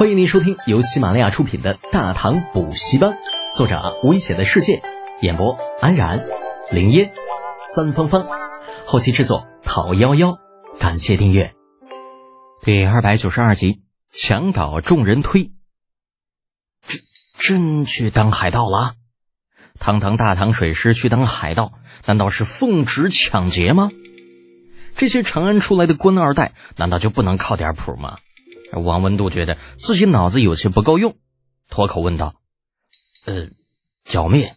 欢迎您收听由喜马拉雅出品的《大唐补习班》，作者危险的世界，演播安然、林烟、三芳芳，后期制作讨幺幺，感谢订阅。第二百九十二集，墙倒众人推。真真去当海盗了？堂堂大唐水师去当海盗，难道是奉旨抢劫吗？这些长安出来的官二代，难道就不能靠点谱吗？王文度觉得自己脑子有些不够用，脱口问道：“呃，剿灭？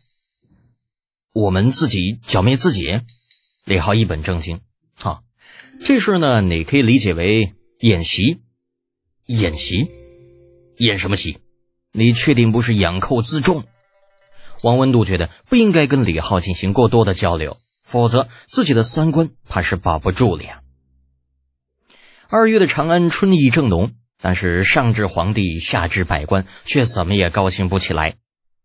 我们自己剿灭自己？”李浩一本正经：“啊，这事呢，你可以理解为演习。演习？演什么习？你确定不是养寇自重？”王文度觉得不应该跟李浩进行过多的交流，否则自己的三观怕是保不住了呀。二月的长安春意正浓。但是上至皇帝，下至百官，却怎么也高兴不起来。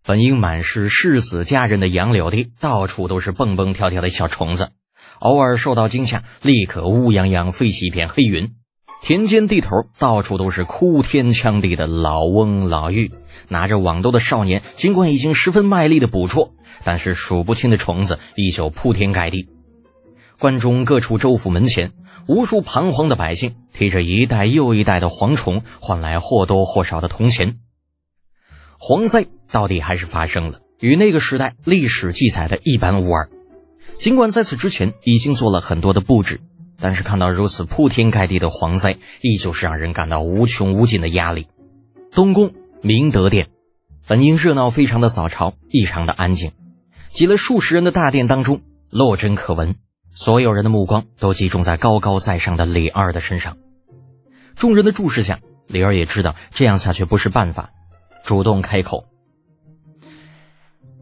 本应满是世子佳人的杨柳地，到处都是蹦蹦跳跳的小虫子，偶尔受到惊吓，立刻乌泱泱飞起一片黑云。田间地头到处都是哭天抢地的老翁老妪，拿着网兜的少年，尽管已经十分卖力的捕捉，但是数不清的虫子依旧铺天盖地。关中各处州府门前。无数彷徨的百姓提着一袋又一袋的蝗虫，换来或多或少的铜钱。蝗灾到底还是发生了，与那个时代历史记载的一般无二。尽管在此之前已经做了很多的布置，但是看到如此铺天盖地的蝗灾，依旧是让人感到无穷无尽的压力。东宫明德殿本应热闹非常的早朝，异常的安静，挤了数十人的大殿当中，落针可闻。所有人的目光都集中在高高在上的李二的身上，众人的注视下，李二也知道这样下去不是办法，主动开口：“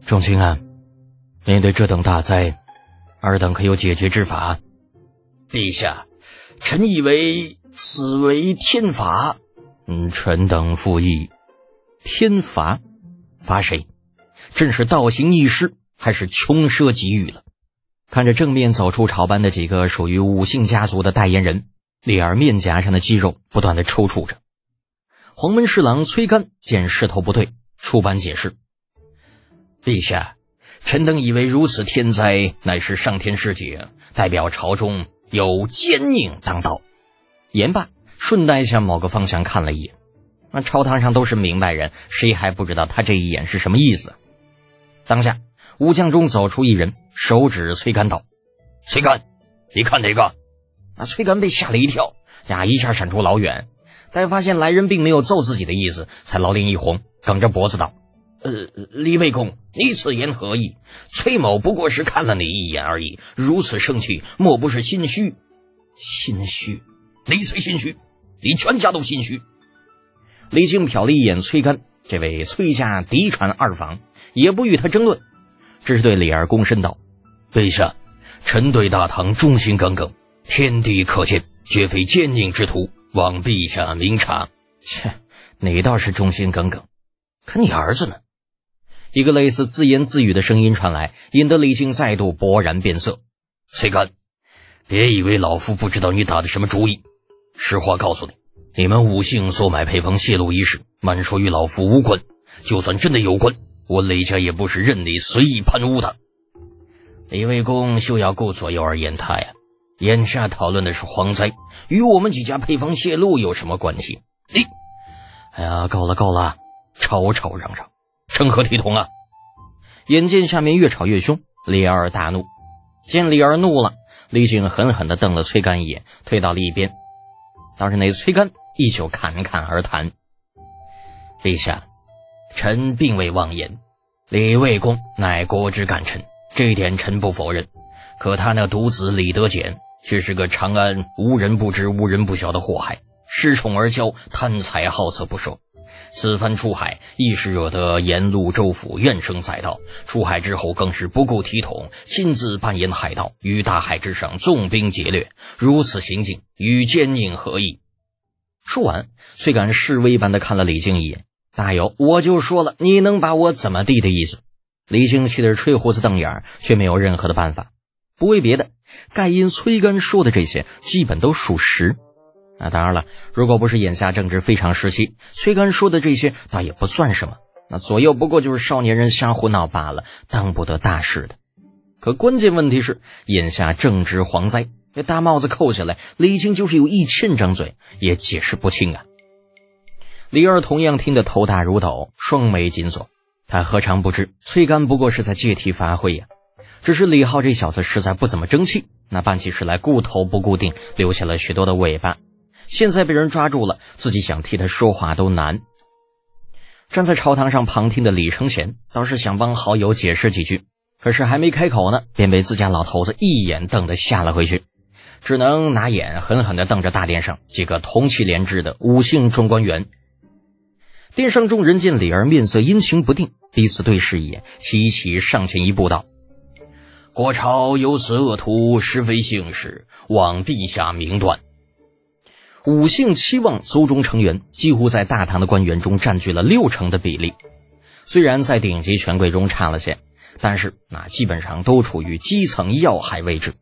众卿啊，面对这等大灾，尔等可有解决之法？”陛下，臣以为此为天罚。嗯，臣等附议。天罚？罚谁？真是倒行逆施，还是穷奢极欲了？看着正面走出朝班的几个属于武姓家族的代言人，李儿面颊上的肌肉不断的抽搐着。黄门侍郎崔干见势头不对，出班解释：“陛下，臣等以为如此天灾乃是上天示警，代表朝中有奸佞当道。”言罢，顺带向某个方向看了一眼。那朝堂上都是明白人，谁还不知道他这一眼是什么意思？当下。武将中走出一人，手指崔干道：“崔干，你看哪个？”那崔干被吓了一跳，呀，一下闪出老远。但发现来人并没有揍自己的意思，才老脸一红，梗着脖子道：“呃，李卫公，你此言何意？崔某不过是看了你一眼而已，如此生气，莫不是心虚？心虚？你才心虚，你全家都心虚。”李靖瞟了一眼崔干，这位崔家嫡传二房，也不与他争论。只是对李二躬身道：“陛下，臣对大唐忠心耿耿，天地可见，绝非奸佞之徒，望陛下明察。”切，你倒是忠心耿耿，可你儿子呢？一个类似自言自语的声音传来，引得李靖再度勃然变色。崔干，别以为老夫不知道你打的什么主意。实话告诉你，你们武姓所买配方泄露一事，满说与老夫无关。就算真的有关。我李家也不是任你随意攀污的，李卫公休要顾左右而言他呀！眼下讨论的是蝗灾，与我们几家配方泄露有什么关系？你，哎呀，够了够了，吵吵嚷嚷，成何体统啊！眼见下面越吵越凶，李二大怒。见李二怒了，李靖狠狠地瞪了崔干一眼，退到了一边。倒是那崔干依旧侃侃而谈：“陛下。”臣并未妄言，李卫公乃国之干臣，这一点臣不否认。可他那独子李德俭却是个长安无人不知、无人不晓的祸害，恃宠而骄，贪财好色不说。此番出海，一时惹得沿路州府怨声载道。出海之后，更是不顾体统，亲自扮演海盗，于大海之上纵兵劫掠。如此行径，与奸佞何异？说完，遂敢示威般的看了李靖一眼。大有，我就说了，你能把我怎么地的意思？李靖气得吹胡子瞪眼，却没有任何的办法。不为别的，盖因崔干说的这些基本都属实。那当然了，如果不是眼下正值非常时期，崔干说的这些倒也不算什么。那左右不过就是少年人瞎胡闹罢了，当不得大事的。可关键问题是，眼下正值蝗灾，这大帽子扣下来，李靖就是有一千张嘴也解释不清啊。李二同样听得头大如斗，双眉紧锁。他何尝不知崔干不过是在借题发挥呀？只是李浩这小子实在不怎么争气，那办起事来顾头不顾腚，留下了许多的尾巴。现在被人抓住了，自己想替他说话都难。站在朝堂上旁听的李承乾倒是想帮好友解释几句，可是还没开口呢，便被自家老头子一眼瞪得吓了回去，只能拿眼狠狠地瞪着大殿上几个同气连枝的五姓中官员。殿上众人见李儿面色阴晴不定，彼此对视一眼，齐齐上前一步道：“国朝有此恶徒，实非幸事，望陛下明断。”五姓七望族中成员几乎在大唐的官员中占据了六成的比例，虽然在顶级权贵中差了些，但是那基本上都处于基层要害位置。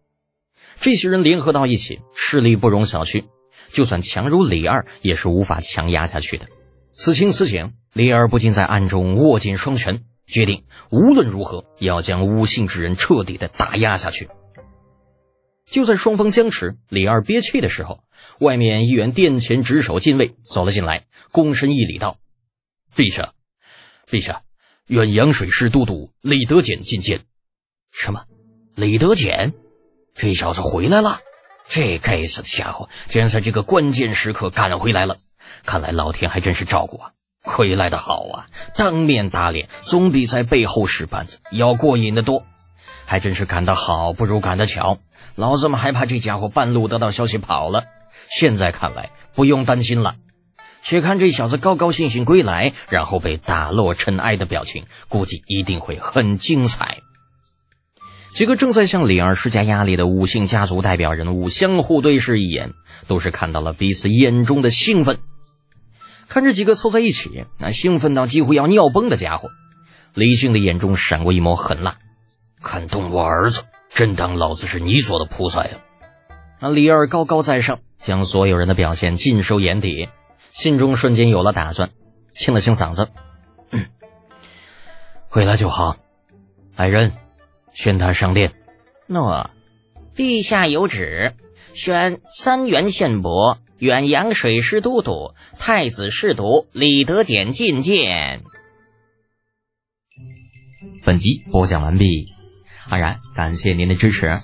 这些人联合到一起，势力不容小觑，就算强如李二，也是无法强压下去的。此情此景，李二不禁在暗中握紧双拳，决定无论如何要将诬陷之人彻底的打压下去。就在双方僵持，李二憋气的时候，外面一员殿前值守禁卫走了进来，躬身一礼道：“陛下，陛下，远阳水师都督李德俭觐见。”“什么？李德俭？这小子回来了？这该死的家伙，竟然在这个关键时刻赶回来了！看来老天还真是照顾啊，回来的好啊！当面打脸总比在背后使绊子要过瘾的多。”还真是赶得好，不如赶得巧。老子们还怕这家伙半路得到消息跑了，现在看来不用担心了。且看这小子高高兴兴归来，然后被打落尘埃的表情，估计一定会很精彩。几个正在向李二施加压力的五姓家族代表人物相互对视一眼，都是看到了彼此眼中的兴奋。看这几个凑在一起，那兴奋到几乎要尿崩的家伙，李靖的眼中闪过一抹狠辣。看动我儿子，真当老子是你做的菩萨呀！那李二高高在上，将所有人的表现尽收眼底，心中瞬间有了打算，清了清嗓子：“嗯，回来就好。来人，宣他上殿。”诺，陛下有旨，宣三元县伯、远洋水师都督、太子侍读李德俭觐见。本集播讲完毕。安然，感谢您的支持。